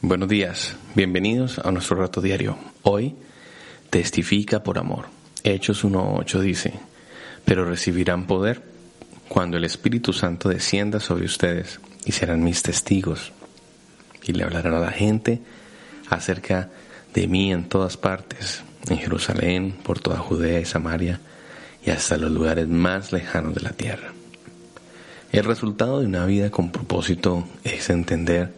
Buenos días, bienvenidos a nuestro rato diario. Hoy, testifica por amor. Hechos 1.8 dice, pero recibirán poder cuando el Espíritu Santo descienda sobre ustedes y serán mis testigos. Y le hablarán a la gente acerca de mí en todas partes, en Jerusalén, por toda Judea y Samaria y hasta los lugares más lejanos de la tierra. El resultado de una vida con propósito es entender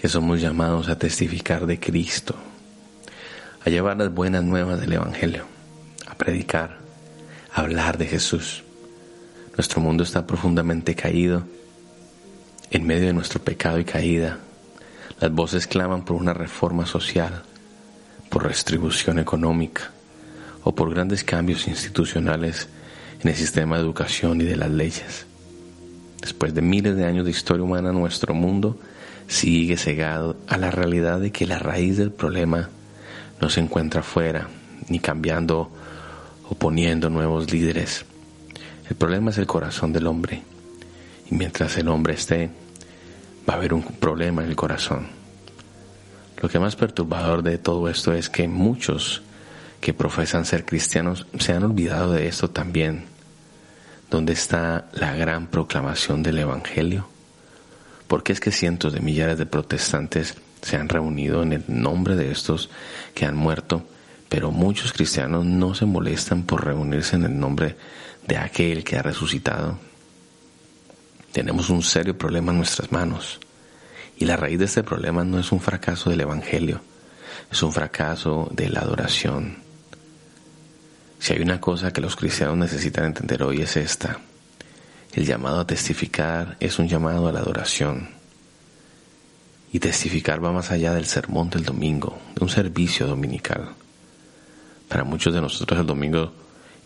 que somos llamados a testificar de Cristo, a llevar las buenas nuevas del Evangelio, a predicar, a hablar de Jesús. Nuestro mundo está profundamente caído. En medio de nuestro pecado y caída, las voces claman por una reforma social, por restribución económica o por grandes cambios institucionales en el sistema de educación y de las leyes. Después de miles de años de historia humana, nuestro mundo sigue cegado a la realidad de que la raíz del problema no se encuentra afuera, ni cambiando o poniendo nuevos líderes. El problema es el corazón del hombre. Y mientras el hombre esté, va a haber un problema en el corazón. Lo que más perturbador de todo esto es que muchos que profesan ser cristianos se han olvidado de esto también. ¿Dónde está la gran proclamación del Evangelio? ¿Por qué es que cientos de millares de protestantes se han reunido en el nombre de estos que han muerto, pero muchos cristianos no se molestan por reunirse en el nombre de aquel que ha resucitado? Tenemos un serio problema en nuestras manos. Y la raíz de este problema no es un fracaso del Evangelio, es un fracaso de la adoración. Si hay una cosa que los cristianos necesitan entender hoy es esta. El llamado a testificar es un llamado a la adoración. Y testificar va más allá del sermón del domingo, de un servicio dominical. Para muchos de nosotros el domingo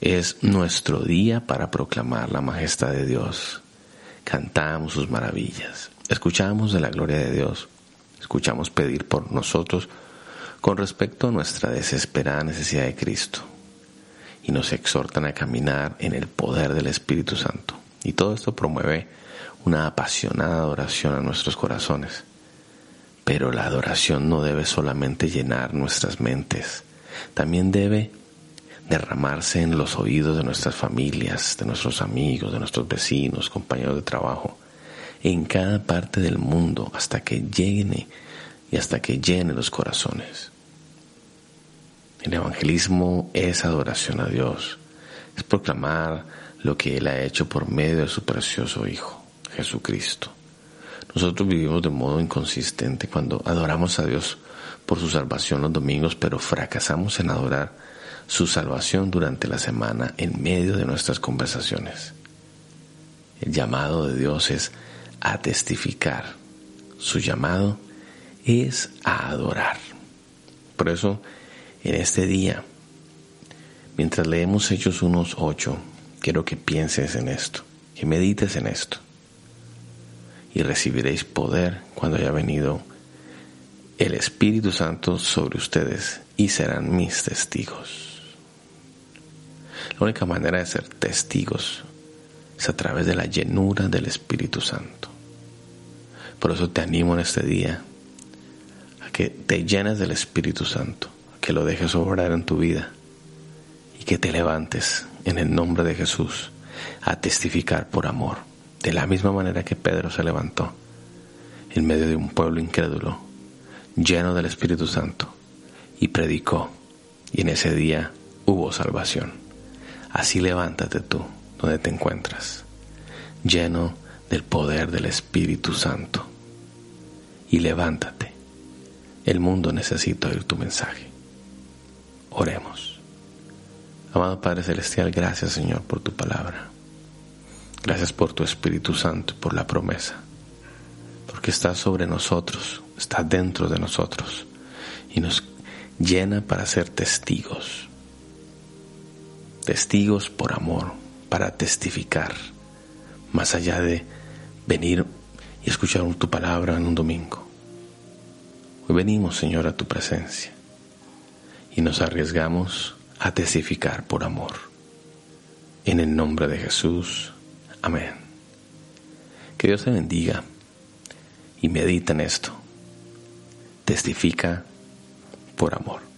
es nuestro día para proclamar la majestad de Dios. Cantamos sus maravillas, escuchamos de la gloria de Dios, escuchamos pedir por nosotros con respecto a nuestra desesperada necesidad de Cristo y nos exhortan a caminar en el poder del Espíritu Santo. Y todo esto promueve una apasionada adoración a nuestros corazones. Pero la adoración no debe solamente llenar nuestras mentes, también debe derramarse en los oídos de nuestras familias, de nuestros amigos, de nuestros vecinos, compañeros de trabajo, en cada parte del mundo hasta que llene y hasta que llene los corazones. El evangelismo es adoración a Dios, es proclamar lo que Él ha hecho por medio de su precioso Hijo, Jesucristo. Nosotros vivimos de modo inconsistente cuando adoramos a Dios por su salvación los domingos, pero fracasamos en adorar su salvación durante la semana en medio de nuestras conversaciones. El llamado de Dios es a testificar. Su llamado es a adorar. Por eso, en este día, mientras leemos Hechos unos ocho, quiero que pienses en esto, que medites en esto. Y recibiréis poder cuando haya venido el Espíritu Santo sobre ustedes y serán mis testigos. La única manera de ser testigos es a través de la llenura del Espíritu Santo. Por eso te animo en este día a que te llenes del Espíritu Santo, que lo dejes obrar en tu vida que te levantes en el nombre de Jesús a testificar por amor, de la misma manera que Pedro se levantó en medio de un pueblo incrédulo, lleno del Espíritu Santo, y predicó, y en ese día hubo salvación. Así levántate tú donde te encuentras, lleno del poder del Espíritu Santo, y levántate. El mundo necesita oír tu mensaje. Oremos. Amado Padre Celestial, gracias Señor por tu palabra. Gracias por tu Espíritu Santo y por la promesa. Porque está sobre nosotros, está dentro de nosotros y nos llena para ser testigos. Testigos por amor, para testificar, más allá de venir y escuchar tu palabra en un domingo. Hoy venimos, Señor, a tu presencia y nos arriesgamos a testificar por amor. En el nombre de Jesús. Amén. Que Dios te bendiga y medita en esto. testifica por amor.